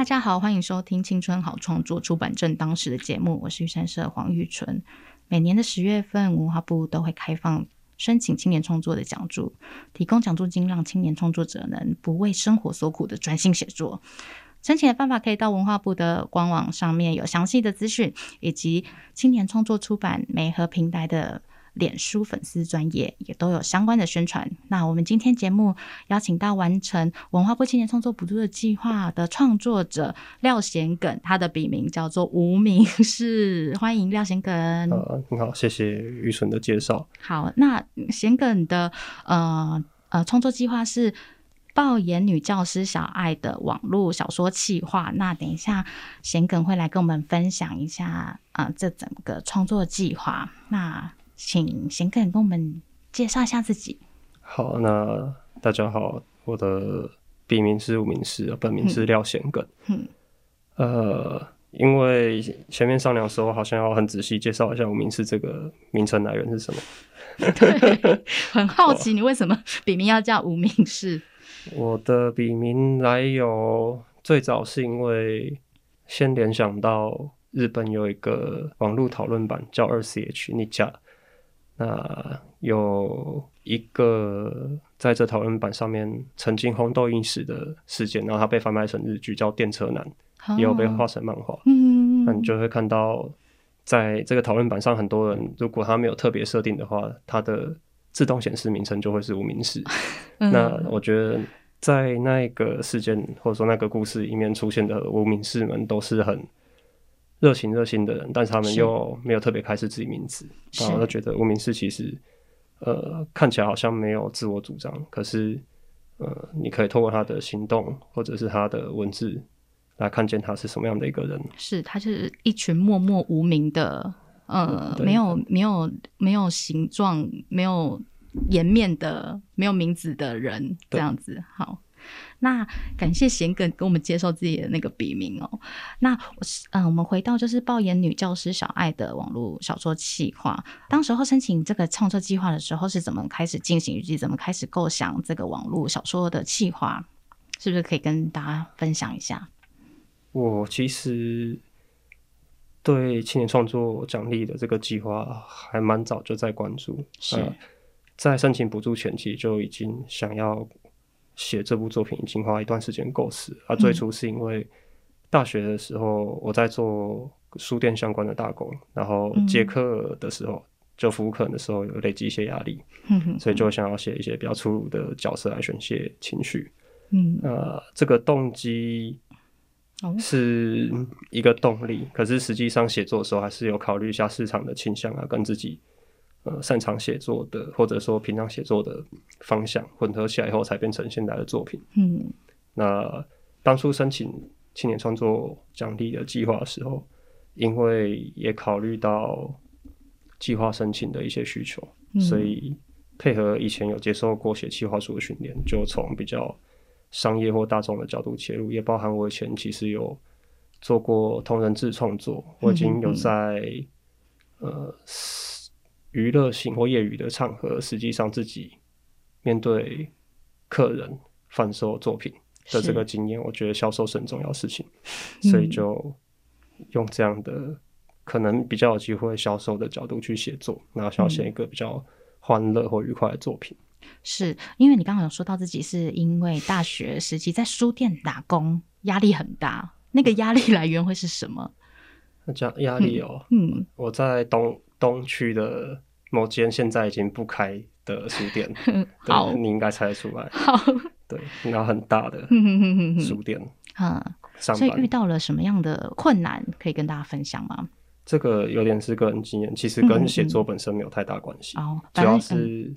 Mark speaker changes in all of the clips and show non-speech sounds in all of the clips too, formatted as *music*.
Speaker 1: 大家好，欢迎收听《青春好创作》出版正当时的节目，我是玉山社黄玉纯。每年的十月份，文化部都会开放申请青年创作的讲助，提供讲助金，让青年创作者能不为生活所苦的专心写作。申请的方法可以到文化部的官网上面有详细的资讯，以及青年创作出版媒和平台的。脸书粉丝专业也都有相关的宣传。那我们今天节目邀请到完成文化部青年创作补助的计划的创作者廖贤耿，他的笔名叫做无名氏，欢迎廖贤耿。
Speaker 2: 呃，你好，谢谢玉纯的介绍。
Speaker 1: 好，那贤耿的呃呃创作计划是爆眼女教师小爱的网络小说企划。那等一下贤耿会来跟我们分享一下啊这整个创作计划。那请贤耿跟我们介绍一下自己。
Speaker 2: 好，那大家好，我的笔名是吴名氏，本名是廖贤耿。嗯，呃，因为前面商量的时候，好像要很仔细介绍一下吴名氏这个名称来源是什么。
Speaker 1: 对，*laughs* 很好奇你为什么笔名要叫吴名氏？
Speaker 2: 我的笔名来由最早是因为先联想到日本有一个网络讨论版叫二 C H 你家。那有一个在这讨论版上面曾经轰动一时的事件，然后它被翻拍成日剧，叫《电车男》，也有被画成漫画。嗯，那你就会看到，在这个讨论版上，很多人如果他没有特别设定的话，他的自动显示名称就会是无名氏。*laughs* 那我觉得，在那个事件或者说那个故事里面出现的无名氏们，都是很。热情热心的人，但是他们又没有特别开始自己名字，然后就觉得无名氏其实，呃，看起来好像没有自我主张，可是，呃，你可以透过他的行动或者是他的文字来看见他是什么样的一个人。
Speaker 1: 是他就是一群默默无名的，呃，没有没有没有形状、没有颜面的、没有名字的人，这样子。好。那感谢贤耿给我们介绍自己的那个笔名哦。那嗯，我们回到就是爆眼女教师小爱的网络小说企划。当时候申请这个创作计划的时候，是怎么开始进行以及怎么开始构想这个网络小说的企划？是不是可以跟大家分享一下？
Speaker 2: 我其实对青年创作奖励的这个计划还蛮早就在关注，
Speaker 1: 是
Speaker 2: 在申请补助前期就已经想要。写这部作品已经花一段时间构思，啊，最初是因为大学的时候我在做书店相关的大工，然后接客的时候就服务客人的时候有累积一些压力，嗯所以就想要写一些比较粗鲁的角色来宣泄情绪。嗯，呃，这个动机是一个动力，可是实际上写作的时候还是有考虑一下市场的倾向啊，跟自己。呃，擅长写作的，或者说平常写作的方向混合起来以后，才变成现在的作品。嗯，那当初申请青年创作奖励的计划的时候，因为也考虑到计划申请的一些需求，所以配合以前有接受过写计划书的训练，就从比较商业或大众的角度切入，也包含我以前其实有做过同人志创作，我已经有在呃。娱乐性或业余的场合，实际上自己面对客人贩售作品的这个经验，我觉得销售是很重要的事情，所以就用这样的可能比较有机会销售的角度去写作，然后想要写一个比较欢乐或愉快的作品。
Speaker 1: 是因为你刚刚有说到自己是因为大学时期在书店打工，压力很大，那个压力来源会是什么？
Speaker 2: 那压力哦，嗯，我在东。东区的某间现在已经不开的书店，*laughs* 对，你应该猜得出来。*laughs*
Speaker 1: 好，
Speaker 2: 对，然后很大的书店，
Speaker 1: 嗯，所以遇到了什么样的困难可以跟大家分享吗？
Speaker 2: 这个有点是个人经验，其实跟写作本身没有太大关系。哦，主要是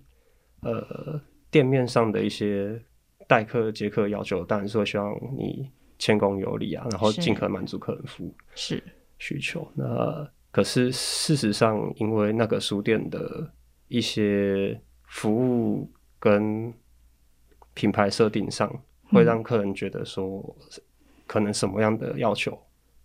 Speaker 2: 呃店面上的一些待客接客要求，当然是会希望你。谦恭有礼啊，然后
Speaker 1: 是
Speaker 2: 尽可能满足客人服务
Speaker 1: 是
Speaker 2: 需求。那可是事实上，因为那个书店的一些服务跟品牌设定上，会让客人觉得说，可能什么样的要求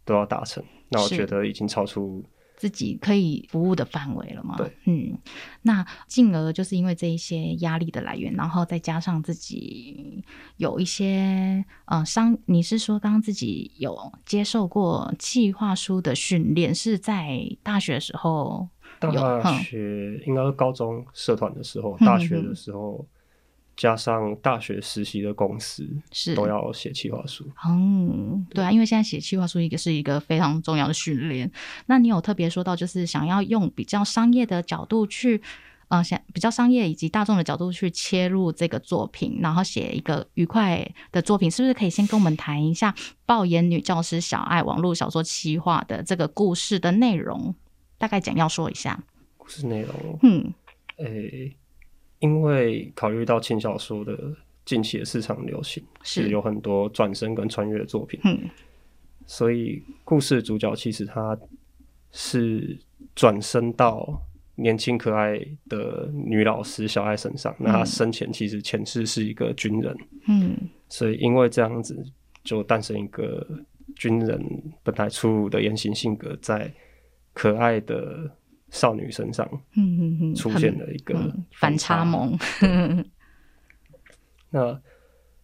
Speaker 2: 都要达成。那我觉得已经超出
Speaker 1: 自己可以服务的范围了吗？
Speaker 2: 对，
Speaker 1: 嗯，那进而就是因为这一些压力的来源，然后再加上自己有一些呃商，你是说刚刚自己有接受过计划书的训练，是在大学的时候
Speaker 2: 大学应该是高中社团的时候，
Speaker 1: 嗯
Speaker 2: 大学
Speaker 1: 嗯
Speaker 2: 的时候加上大学实习的公司
Speaker 1: 是
Speaker 2: 都要写企划书。
Speaker 1: 嗯，对啊，因为现在写企划书一个是一个非常重要的训练。那你有特别说到，就是想要用比较商业的角度去，呃，想比较商业以及大众的角度去切入这个作品，然后写一个愉快的作品，是不是可以先跟我们谈一下《爆眼女教师小爱》网络小说企划的这个故事的内容？大概简要说一下。
Speaker 2: 故事内容，
Speaker 1: 嗯，
Speaker 2: 诶、因为考虑到轻小说的近期的市场流行，
Speaker 1: 是。
Speaker 2: 有很多转身跟穿越的作品，
Speaker 1: 嗯，
Speaker 2: 所以故事主角其实他是转身到年轻可爱的女老师小爱身上。那他生前其实前世是一个军人，
Speaker 1: 嗯，
Speaker 2: 所以因为这样子，就诞生一个军人本来粗鲁的言行性格，在可爱的少女身上
Speaker 1: 嗯嗯嗯，
Speaker 2: 出现了一个
Speaker 1: 嗯反差。萌。
Speaker 2: 那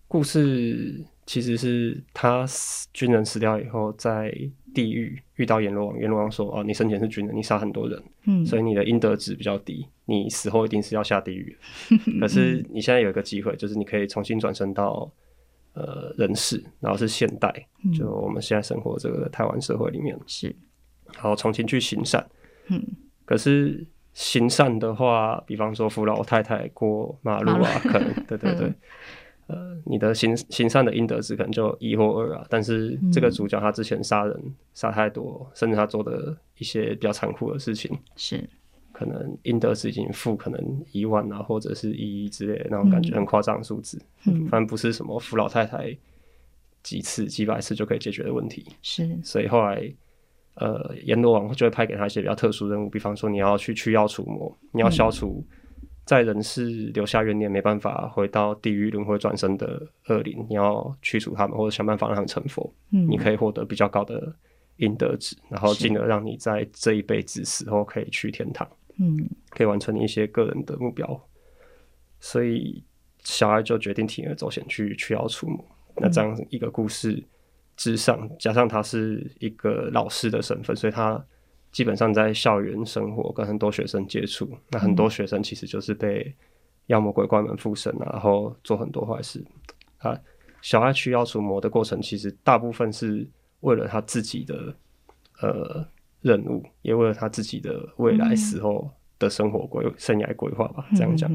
Speaker 2: 故事其实是他死军人死掉以后，在地狱遇到阎罗王，阎罗王说：“哦，你生前是军人，你杀很多人，
Speaker 1: 嗯，
Speaker 2: 所以你的阴德值比较低，你死后一定是要下地狱。*laughs* 可是你现在有一个机会，就是你可以重新转身到呃人世，然后是现代，
Speaker 1: 嗯。
Speaker 2: 就我们现在生活这个台湾社会里面，
Speaker 1: 是，
Speaker 2: 然后重新去行善。
Speaker 1: 嗯，
Speaker 2: 可是行善的话，比方说扶老太太过马路啊，可能 *laughs* 对对对，呃，你的行行善的阴德值可能就一或二啊。但是这个主角他之前杀人杀太多，甚至他做的一些比较残酷的事情，
Speaker 1: 是，
Speaker 2: 可能阴德值已经负可能一万啊，或者是一亿之类的那种感觉，
Speaker 1: 嗯。
Speaker 2: 很夸张的数字。
Speaker 1: 嗯。
Speaker 2: 反正不是什么扶老太太几次几百次就可以解决的问题。
Speaker 1: 是，
Speaker 2: 所以后来，呃，阎罗王就会派给他一些比较特殊任务，比方说你要去驱妖除魔，你要消除在人世留下怨念，没办法回到地狱轮回转生的恶灵，你要驱除他们，或者想办法让他们成佛，
Speaker 1: 嗯，
Speaker 2: 你可以获得比较高的阴德值，然后进而让你在这一辈子死后可以去天堂，
Speaker 1: 嗯
Speaker 2: 可以完成你一些个人的目标。所以小孩就决定铤而走险去驱妖除魔。那这样一个故事之上，加上他是一个老师的身份，所以他基本上在校园生活跟很多学生接触。那很多学生其实就是被妖魔鬼怪们附身啊，然后做很多坏事啊。小爱去妖除魔的过程，其实大部分是为了他自己的呃任务，也为了他自己的未来
Speaker 1: 嗯
Speaker 2: 死后的生活规生涯规划吧。这样讲，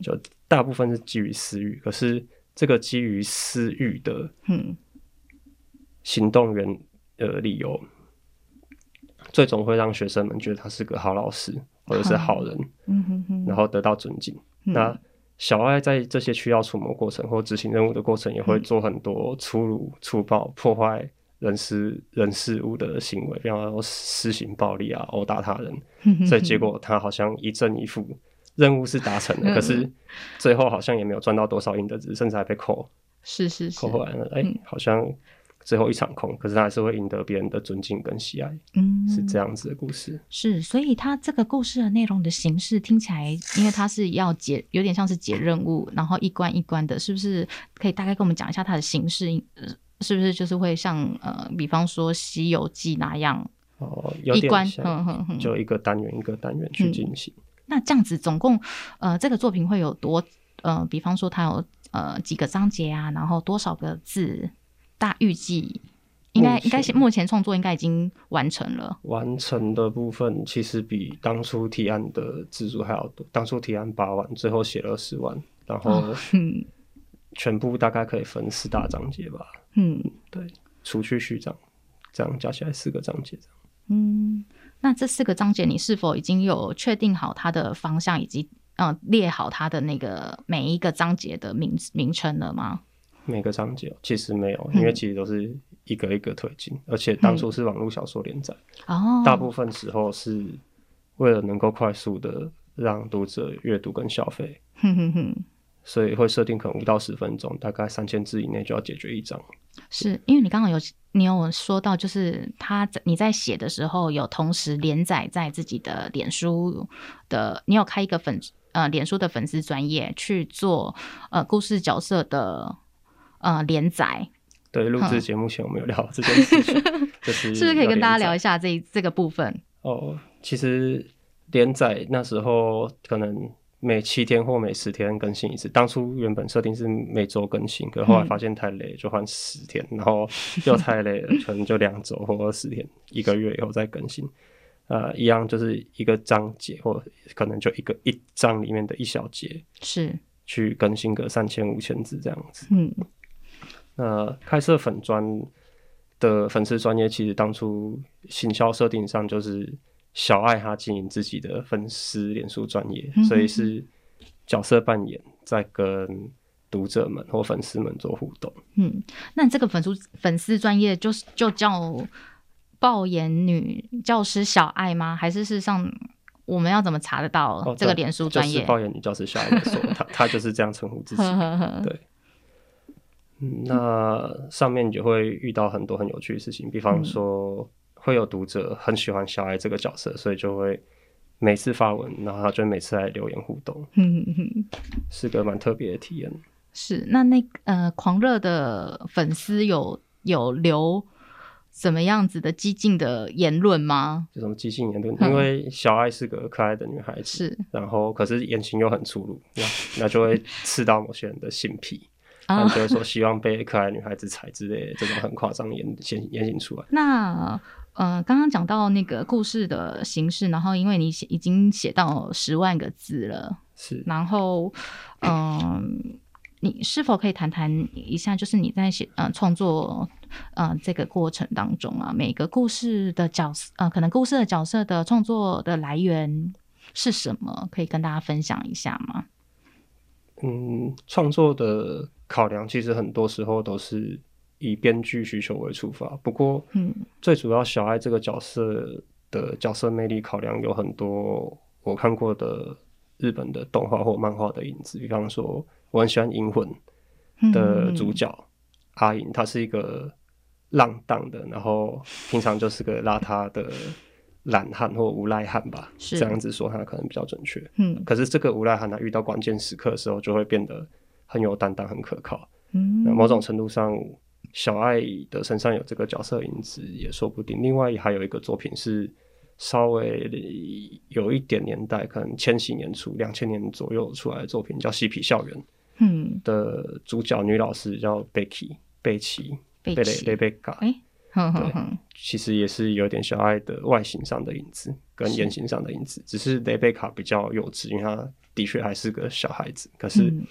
Speaker 2: 就大部分是基于私欲，可是这个基于私欲的
Speaker 1: 嗯
Speaker 2: 行动原呃理由，最终会让学生们觉得他是个好老师或者是好人，
Speaker 1: 嗯哼哼，
Speaker 2: 然后得到尊敬。那小爱在这些需要除魔过程或执行任务的过程，也会做很多粗鲁、粗暴、破坏人事人事物的行为，比方说施行暴力啊、殴打他人。
Speaker 1: 嗯
Speaker 2: 所以结果他好像一正一负，任务是达成了，可是最后好像也没有赚到多少阴德值，甚至还被扣
Speaker 1: 是是是
Speaker 2: 扣，回来了。哎、
Speaker 1: 嗯
Speaker 2: 好像最后一场空，可是他还是会赢得别人的尊敬跟喜爱，
Speaker 1: 嗯，
Speaker 2: 是这样子的故事。
Speaker 1: 是，所以他这个故事的内容的形式听起来，因为他是要解，有点像是解任务，然后一关一关的，是不是可以大概跟我们讲一下它的形式？呃是不是就是会像呃，比方说《西游记》那样
Speaker 2: 哦，有
Speaker 1: 一关？
Speaker 2: 就一个单元一个单元去进行。
Speaker 1: 那这样子总共呃，这个作品会有多呃，比方说它有呃几个章节啊，然后多少个字？大预计应该应该是目前创作应该已经完成了。
Speaker 2: 完成的部分其实比当初提案的字数还要多，当初提案八万，最后写了十万，然后
Speaker 1: 嗯 *laughs*
Speaker 2: 全部大概可以分四大章节吧。
Speaker 1: 嗯
Speaker 2: 对，除去序章，这样加起来四个章节这样。
Speaker 1: 嗯，那这四个章节你是否已经有确定好它的方向，以及呃列好它的那个每一个章节的名名称了吗？
Speaker 2: 每个章节其实没有，因为其实都是一个一个推进，而且当初是网络小说连载，
Speaker 1: 哦，
Speaker 2: 大部分时候是为了能够快速的让读者阅读跟消费，
Speaker 1: 哼哼哼，
Speaker 2: 所以会设定可能五到十分钟，大概三千字以内就要解决一章。
Speaker 1: 是因为你刚刚有你有说到，就是他在你在写的时候有同时连载在自己的脸书的，你有开一个粉呃脸书的粉丝专业去做呃故事角色的呃连载，
Speaker 2: 对，录制节目前我们有聊这件事情，*laughs* 就是
Speaker 1: 是不是可以跟大家聊一
Speaker 2: 下？
Speaker 1: 下这这个部分？
Speaker 2: 哦，其实连载那时候可能每七天或每十天更新一次，当初原本设定是每周更新，可后来发现太累，就换十天，然后又太累了，可能就两周或十天，一个月以后再更新。呃，一样就是一个章节，或可能就一个一章里面的一小节，
Speaker 1: 是，
Speaker 2: 去更新个三千五千字这样子。
Speaker 1: 嗯
Speaker 2: 那开设粉专的粉丝专业，其实当初行销设定上就是小爱他经营自己的粉丝脸书专业，
Speaker 1: 嗯
Speaker 2: 所以是角色扮演在跟读者们或粉丝们做互动。
Speaker 1: 嗯，那你这个粉丝粉丝专业就是就叫爆眼女教师小爱吗？还是事实上我们要怎么查得到
Speaker 2: 哦，
Speaker 1: 这个脸书专业？
Speaker 2: 就是抱怨女教师小爱的说，他他就是这样称呼自己。*laughs* 对嗯，那上面你就会遇到很多很有趣的事情，比方说会有读者很喜欢小爱这个角色，所以就会每次发文，然后他就每次来留言互动，是个蛮特别的体验。
Speaker 1: 是，那那呃，狂热的粉丝有有留什么样子的激进的言论吗？
Speaker 2: 就什么激进言论，
Speaker 1: 嗯
Speaker 2: 因为小爱是个可爱的女孩子，
Speaker 1: 是。
Speaker 2: 然后可是言行又很粗鲁，那那就会刺到某些人的性癖，他
Speaker 1: 啊
Speaker 2: 们就会说希望被可爱女孩子踩之类的这种很夸张的言言言行出来。
Speaker 1: 那呃，刚刚讲到那个故事的形式，然后因为你写已经写到十万个字了，
Speaker 2: 是
Speaker 1: 然后嗯、你是否可以谈谈一下，就是你在写呃创作呃这个过程当中啊，每个故事的角色呃，可能故事的角色的创作的来源是什么？可以跟大家分享一下吗？
Speaker 2: 嗯，创作的考量其实很多时候都是以编剧需求为出发。不过，
Speaker 1: 嗯。
Speaker 2: 最主要小爱这个角色的角色魅力考量有很多我看过的日本的动画或漫画的影子，比方说我很喜欢《银魂》的主角、阿银，他是一个浪荡的，然后平常就是个邋遢的懒汉或无赖汉吧，
Speaker 1: 是。
Speaker 2: 这样子说他可能比较准确。
Speaker 1: 嗯。
Speaker 2: 可是这个无赖汉他遇到关键时刻的时候，就会变得很有担当、很可靠。
Speaker 1: 嗯。
Speaker 2: 那某种程度上，小爱的身上有这个角色影子也说不定。另外还有一个作品是稍微有一点年代，可能千禧年初、两千年左右出来的作品，叫《嬉皮校园》
Speaker 1: 嗯。
Speaker 2: 的主角女老师叫贝奇，贝奇
Speaker 1: 贝
Speaker 2: 贝雷
Speaker 1: 奇。
Speaker 2: 雷贝卡，
Speaker 1: 哎，哼哼哼，
Speaker 2: 其实也是有点小爱的外形上的影子跟言行上的影子，只是雷贝卡比较幼稚，因为她的确还是个小孩子。可是，
Speaker 1: 嗯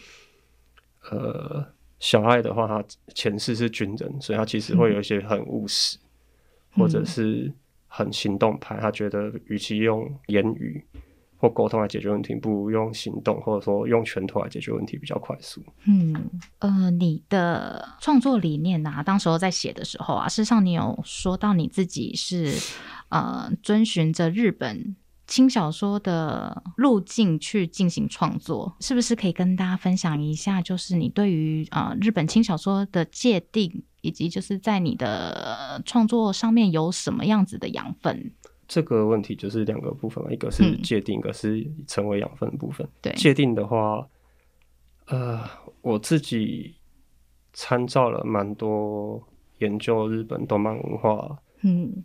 Speaker 2: 呃，小爱的话，他前世是军人，所以他其实会有一些很务实，
Speaker 1: 嗯
Speaker 2: 或者是很行动派。他觉得，与其用言语或沟通来解决问题，不如用行动或者说用拳头来解决问题比较快速。
Speaker 1: 嗯，呃，你的创作理念呐、当时候在写的时候啊，事实上你有说到你自己是呃遵循着日本轻小说的路径去进行创作，是不是可以跟大家分享一下？就是你对于呃日本轻小说的界定，以及就是在你的创作上面有什么样子的养分？
Speaker 2: 这个问题就是两个部分嘛，一个是
Speaker 1: 嗯
Speaker 2: 界定，一个是成为养分的部分。
Speaker 1: 对，
Speaker 2: 界定的话，呃，我自己参照了蛮多研究日本动漫文化
Speaker 1: 嗯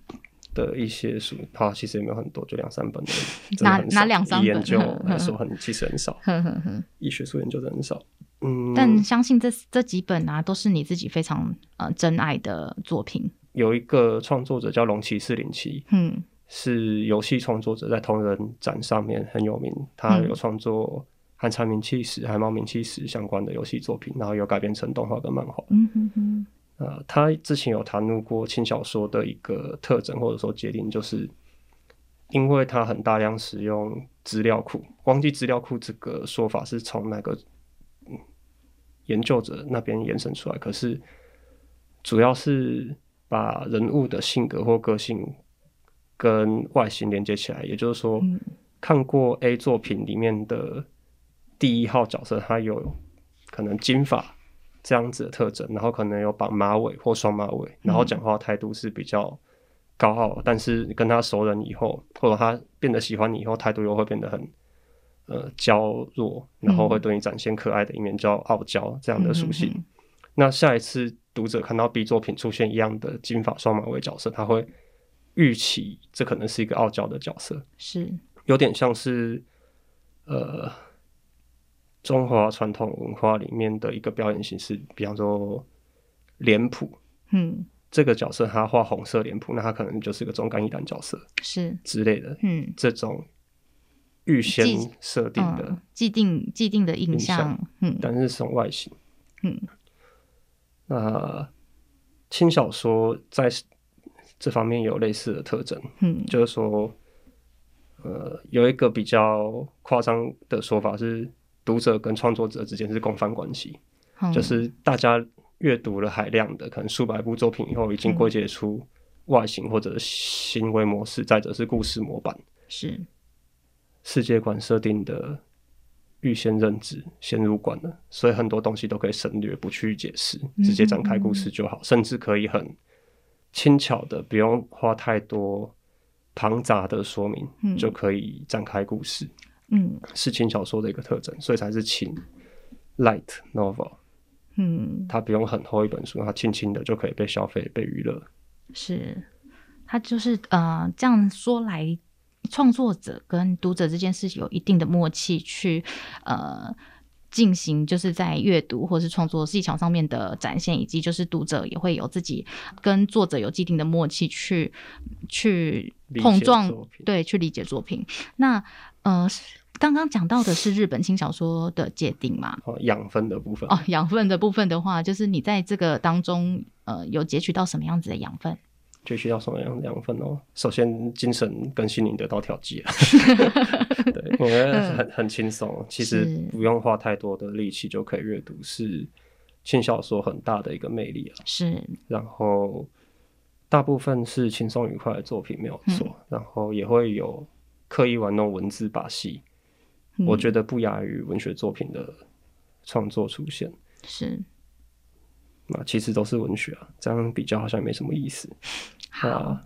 Speaker 2: 的一些书，它其实也没有很多，就两三本而已，*laughs* 真的
Speaker 1: 哪
Speaker 2: 很少
Speaker 1: 哪两三本
Speaker 2: 研究来说很，其实很少，
Speaker 1: 呵呵呵。
Speaker 2: 以学术研究的很少。嗯，
Speaker 1: 但相信这这几本啊，都是你自己非常呃珍爱的作品。
Speaker 2: 有一个创作者叫龙骑士零七，
Speaker 1: 嗯
Speaker 2: 是游戏创作者，在同人展上面很有名。他
Speaker 1: 嗯
Speaker 2: 有创作《寒蝉鸣泣时》《海猫鸣泣时》相关的游戏作品，然后有改编成动画跟漫画。
Speaker 1: 嗯哼哼，
Speaker 2: 呃，他之前有谈论过轻小说的一个特征或者说界定，就是因为他很大量使用资料库。忘记资料库这个说法是从哪个嗯研究者那边延伸出来，可是主要是把人物的性格或个性跟外形连接起来。也就是说，
Speaker 1: 嗯
Speaker 2: 看过 A 作品里面的第一号角色，他有可能金发这样子的特征，然后可能有绑马尾或双马尾，然后讲话态度是比较高傲，但是跟他熟人以后，或者他变得喜欢你以后，态度又会变得很呃娇弱，然后会对你展现可爱的一面，叫傲娇这样的属性。
Speaker 1: 嗯
Speaker 2: 那下一次读者看到 B 作品出现一样的金发双马尾角色，他会预期这可能是一个傲娇的角色，
Speaker 1: 是。
Speaker 2: 有点像是呃中华传统文化里面的一个表演形式，比方说脸谱。
Speaker 1: 嗯。
Speaker 2: 这个角色他画红色脸谱，那他可能就是个忠肝义胆角色
Speaker 1: 是。
Speaker 2: 之类的，
Speaker 1: 嗯。
Speaker 2: 这种预先设定的
Speaker 1: 嗯，既定既定的印
Speaker 2: 印
Speaker 1: 象
Speaker 2: 象，
Speaker 1: 嗯。
Speaker 2: 但是是从外形。
Speaker 1: 嗯。
Speaker 2: 那轻小说在这方面有类似的特征，
Speaker 1: 嗯。
Speaker 2: 就是说，呃，有一个比较夸张的说法是，读者跟创作者之间是共犯关系，
Speaker 1: 嗯。
Speaker 2: 就是大家阅读了海量的可能数百部作品以后，已经归结出外形或者行为模式，再者是故事模板、
Speaker 1: 是。
Speaker 2: 世界观设定的预先认知先入观了，所以很多东西都可以省略，不去解释，直接展开故事就好，甚至可以很轻巧的，不用花太多庞杂的说明，
Speaker 1: 嗯。
Speaker 2: 就可以展开故事，
Speaker 1: 嗯
Speaker 2: 是轻小说的一个特征，所以才是轻 light novel，
Speaker 1: 嗯
Speaker 2: 它不用很厚一本书，它轻轻的就可以被消费、被娱乐。
Speaker 1: 是，它就是呃这样说来，创作者跟读者之间是有一定的默契去呃。进行就是在阅读或是创作技巧上面的展现，以及就是读者也会有自己跟作者有既定的默契去去碰撞，对，去理解作品。那呃，刚刚讲到的是日本轻小说的界定嘛？
Speaker 2: 哦，养分的部分
Speaker 1: 哦，养分的部分的话，就是你在这个当中呃有截取到什么样子的养分？
Speaker 2: 就需要什么样的养分哦？首先，精神跟心灵得到调剂啊，*laughs* 对，因为很很轻松，其实不用花太多的力气就可以阅读，是轻小说很大的一个魅力啊。
Speaker 1: 是
Speaker 2: 然后大部分是轻松愉快的作品没有错，
Speaker 1: 嗯
Speaker 2: 然后也会有刻意玩弄文字把戏，
Speaker 1: 嗯
Speaker 2: 我觉得不亚于文学作品的创作出现。
Speaker 1: 是
Speaker 2: 那其实都是文学啊，这样比较好像也没什么意思。
Speaker 1: 好。
Speaker 2: 啊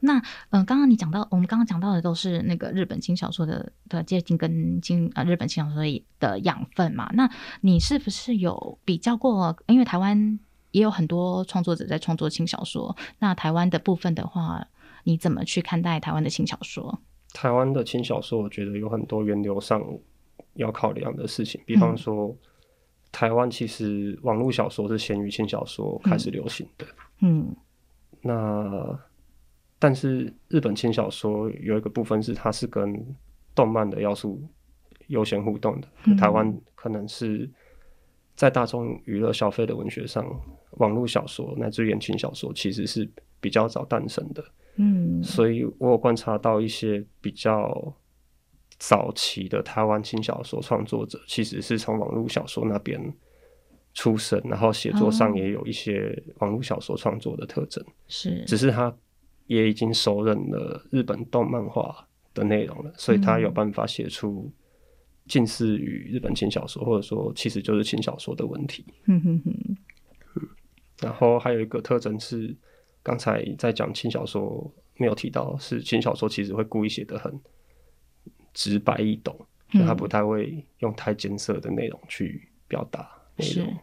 Speaker 1: 那嗯，呃刚刚你讲到，我们刚刚讲到的都是那个日本轻小说的的接近跟轻呃日本轻小说的养分嘛。那你是不是有比较过？因为台湾也有很多创作者在创作轻小说，那台湾的部分的话，你怎么去看待台湾的轻小说？
Speaker 2: 台湾的轻小说，我觉得有很多源流上要考量的事情，比
Speaker 1: 嗯
Speaker 2: 方说，台湾其实网络小说是先于轻小说开始流行的。
Speaker 1: 嗯
Speaker 2: 那但是日本轻小说有一个部分是它是跟动漫的要素优先互动的，
Speaker 1: 嗯
Speaker 2: 台湾可能是在大众娱乐消费的文学上，网络小说乃至言情小说其实是比较早诞生的。
Speaker 1: 嗯。
Speaker 2: 所以我有观察到一些比较早期的台湾轻小说创作者，其实是从网络小说那边出身，然后写作上
Speaker 1: 哦
Speaker 2: 也有一些网络小说创作的特征，
Speaker 1: 是。
Speaker 2: 只是他也已经熟认了日本动漫画的内容了，所以他有办法写出近似于日本轻小说，或者说其实就是轻小说的文体。
Speaker 1: 嗯哼哼。
Speaker 2: 然后还有一个特征是，刚才在讲轻小说没有提到，是轻小说其实会故意写的很直白易懂，他不太会用太艰涩的内容去表达内
Speaker 1: 是
Speaker 2: 容。。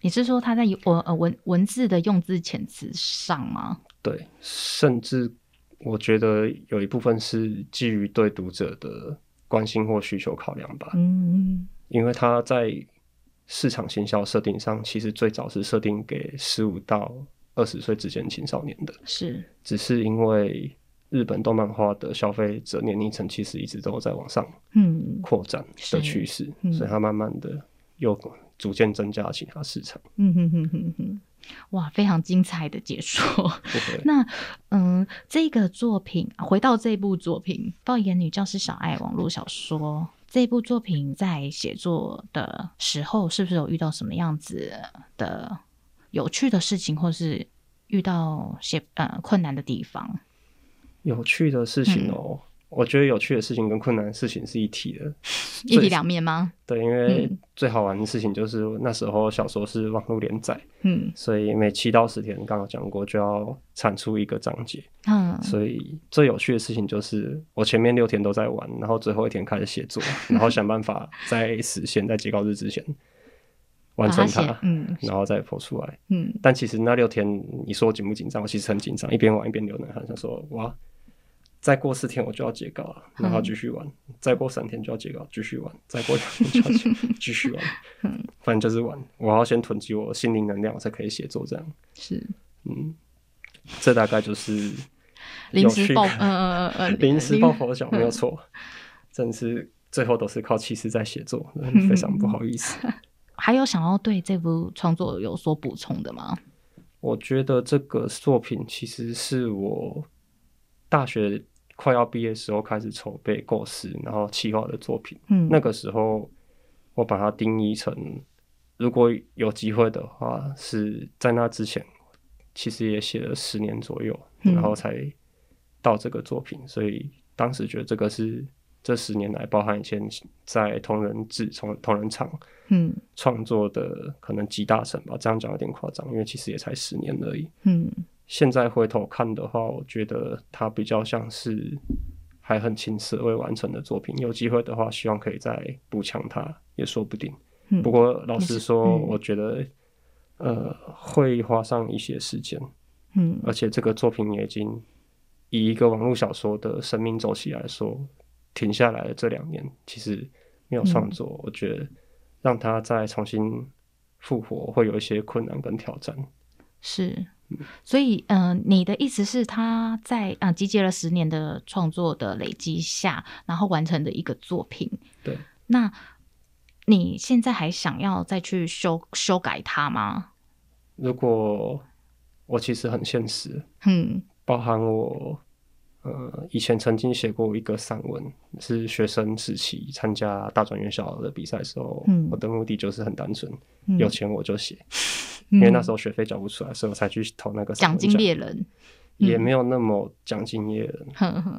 Speaker 1: 你是说他在文呃文文字的用字遣词上吗？
Speaker 2: 对，甚至我觉得有一部分是基于对读者的关心或需求考量吧，
Speaker 1: 嗯
Speaker 2: 因为他在市场行销设定上，其实最早是设定给十五到二十岁之间青少年的。
Speaker 1: 是
Speaker 2: 只是因为日本动漫画的消费者年龄层其实一直都在往上
Speaker 1: 嗯
Speaker 2: 扩展的趋势，
Speaker 1: 嗯
Speaker 2: 所以它慢慢的又逐渐增加其他市场。
Speaker 1: 嗯哼哼哼哼，哇，非常精彩的解说。*laughs* 那嗯，这个作品回到这部作品《爆眼女教师小爱》网络小说，这部作品在写作的时候，是不是有遇到什么样子的有趣的事情，或是遇到些呃困难的地方？
Speaker 2: 有趣的事情哦，我觉得有趣的事情跟困难的事情是一体的，*laughs*
Speaker 1: 一体两面吗？
Speaker 2: 对，因为
Speaker 1: 嗯
Speaker 2: 最好玩的事情就是那时候小说是网络连载，
Speaker 1: 嗯
Speaker 2: 所以每七到十天，刚刚讲过就要产出一个章节，
Speaker 1: 嗯，
Speaker 2: 所以最有趣的事情就是我前面六天都在玩，然后最后一天开始写作，然后想办法在实现在截稿日之前完成
Speaker 1: 它
Speaker 2: 它，
Speaker 1: 嗯
Speaker 2: 然后再剖出来。
Speaker 1: 嗯
Speaker 2: 但其实那六天，你说我紧不紧张？我其实很紧张，一边玩一边流冷汗，想说哇，再过四天我就要截稿了，然后继续玩；再过三天就要截稿，继续玩；再过两天就 *laughs* 继续玩。反正就是玩，我要先囤积我心灵能量，我才可以写作。这样，
Speaker 1: 是
Speaker 2: 嗯，这大概就是
Speaker 1: 临时抱 *laughs* 嗯嗯嗯
Speaker 2: 临时抱佛脚，没有错。真是最后都是靠气势在写作，*laughs* 非常不好意思。
Speaker 1: 还有想要对这部创作有所补充的吗？
Speaker 2: 我觉得这个作品其实是我大学快要毕业的时候开始筹备构思，然后企划的作品。
Speaker 1: 嗯，
Speaker 2: 那个时候我把它定义成，如果有机会的话，是在那之前，其实也写了十年左右，
Speaker 1: 嗯
Speaker 2: 然后才到这个作品。所以当时觉得这个是这十年来，包含以前在同人志、同同人场
Speaker 1: 嗯
Speaker 2: 创作的可能集大成吧。这样讲有点夸张，因为其实也才十年而已。
Speaker 1: 嗯
Speaker 2: 现在回头看的话，我觉得它比较像是还很青涩未完成的作品。有机会的话，希望可以再补强它，也说不定。
Speaker 1: 嗯，
Speaker 2: 不过老实说，
Speaker 1: 嗯
Speaker 2: 我觉得呃会花上一些时间，
Speaker 1: 嗯
Speaker 2: 而且这个作品也已经以一个网络小说的生命周期来说，停下来的这两年其实没有创作，我觉得让它再重新复活会有一些困难跟挑战。
Speaker 1: 是，所以嗯、呃你的意思是他在啊、呃集结了十年的创作的累积下，然后完成的一个作品。
Speaker 2: 对，
Speaker 1: 那你现在还想要再去修修改它吗？
Speaker 2: 如果我其实很现实，
Speaker 1: 嗯
Speaker 2: 包含我呃以前曾经写过一个散文，是学生时期参加大专院校的比赛时候，
Speaker 1: 嗯
Speaker 2: 我的目的就是很单纯，
Speaker 1: 嗯
Speaker 2: 有钱我就写，因为那时
Speaker 1: 候
Speaker 2: 候学费缴不出来，所以我才去投那个散
Speaker 1: 奖金猎人，
Speaker 2: 也没有那么奖金猎人，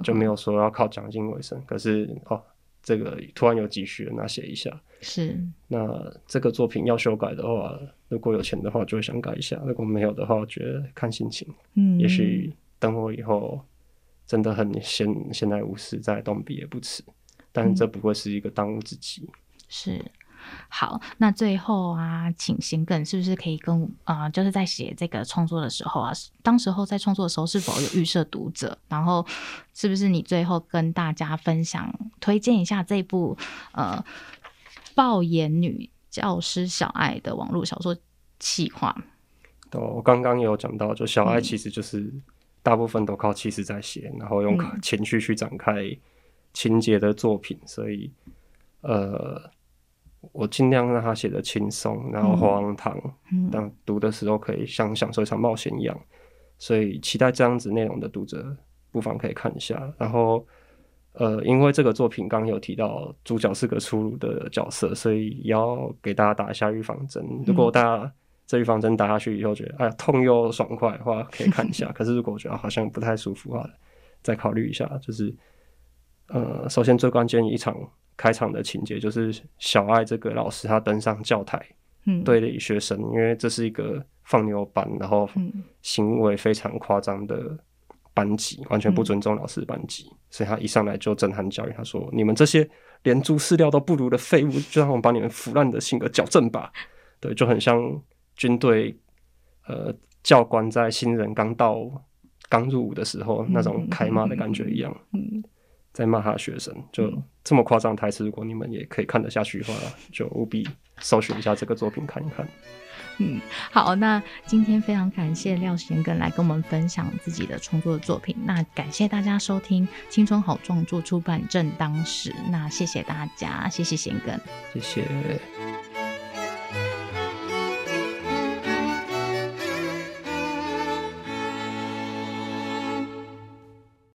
Speaker 2: 就没有说要靠奖金为生。可是哦，这个突然有急需了，那写一下。
Speaker 1: 是
Speaker 2: 那这个作品要修改的话，如果有钱的话，就会想改一下；如果没有的话，我觉得看心情。
Speaker 1: 嗯，
Speaker 2: 也许等我以后真的很闲闲来无事，再动笔也不迟。但是这不会是一个当务之急。
Speaker 1: 是。好，那最后啊，请贤梗是不是可以跟啊、呃就是在写这个创作的时候啊，当时候在创作的时候是否有预设读者？然后是不是你最后跟大家分享、推荐一下这部呃爆眼女教师小爱的网络小说企划？
Speaker 2: 对，我刚刚有讲到，就小爱
Speaker 1: 嗯
Speaker 2: 其实就是大部分都靠气势在写，然后用
Speaker 1: 嗯
Speaker 2: 情绪去展开情节的作品，所以呃，我尽量让他写的轻松，然后荒唐，
Speaker 1: 嗯
Speaker 2: 当读的时候可以像享受一场冒险一样。所以期待这样子内容的读者，不妨可以看一下。然后，呃，因为这个作品刚刚有提到主角是个粗鲁的角色，所以也要给大家打一下预防针。如果大家这预防针打下去以后觉得哎呀痛又爽快的话，可以看一下。*laughs* 可是如果觉得好像不太舒服的话，再考虑一下。就是呃，首先最关键一场开场的情节就是小爱这个老师他登上教台，
Speaker 1: 嗯，
Speaker 2: 对垒学生，因为这是一个放牛班，然后
Speaker 1: 嗯
Speaker 2: 行为非常夸张的班级，完全不尊重老师的班级，所以他一上来就震撼教育，他说：“你们这些连猪饲料都不如的废物，就让我把你们腐烂的性格矫正吧。”对，就很像军队呃教官在新人刚到刚入伍的时候那种开骂的感觉一样。
Speaker 1: 嗯
Speaker 2: 在骂他的学生，就这么夸张的台词，如果你们也可以看得下去的话，就务必搜寻一下这个作品看一看。
Speaker 1: 嗯，好，那今天非常感谢廖贤根来跟我们分享自己的创作作品。那感谢大家收听《青春好创作出版正当时》，那谢谢大家，谢谢贤根。
Speaker 2: 谢谢。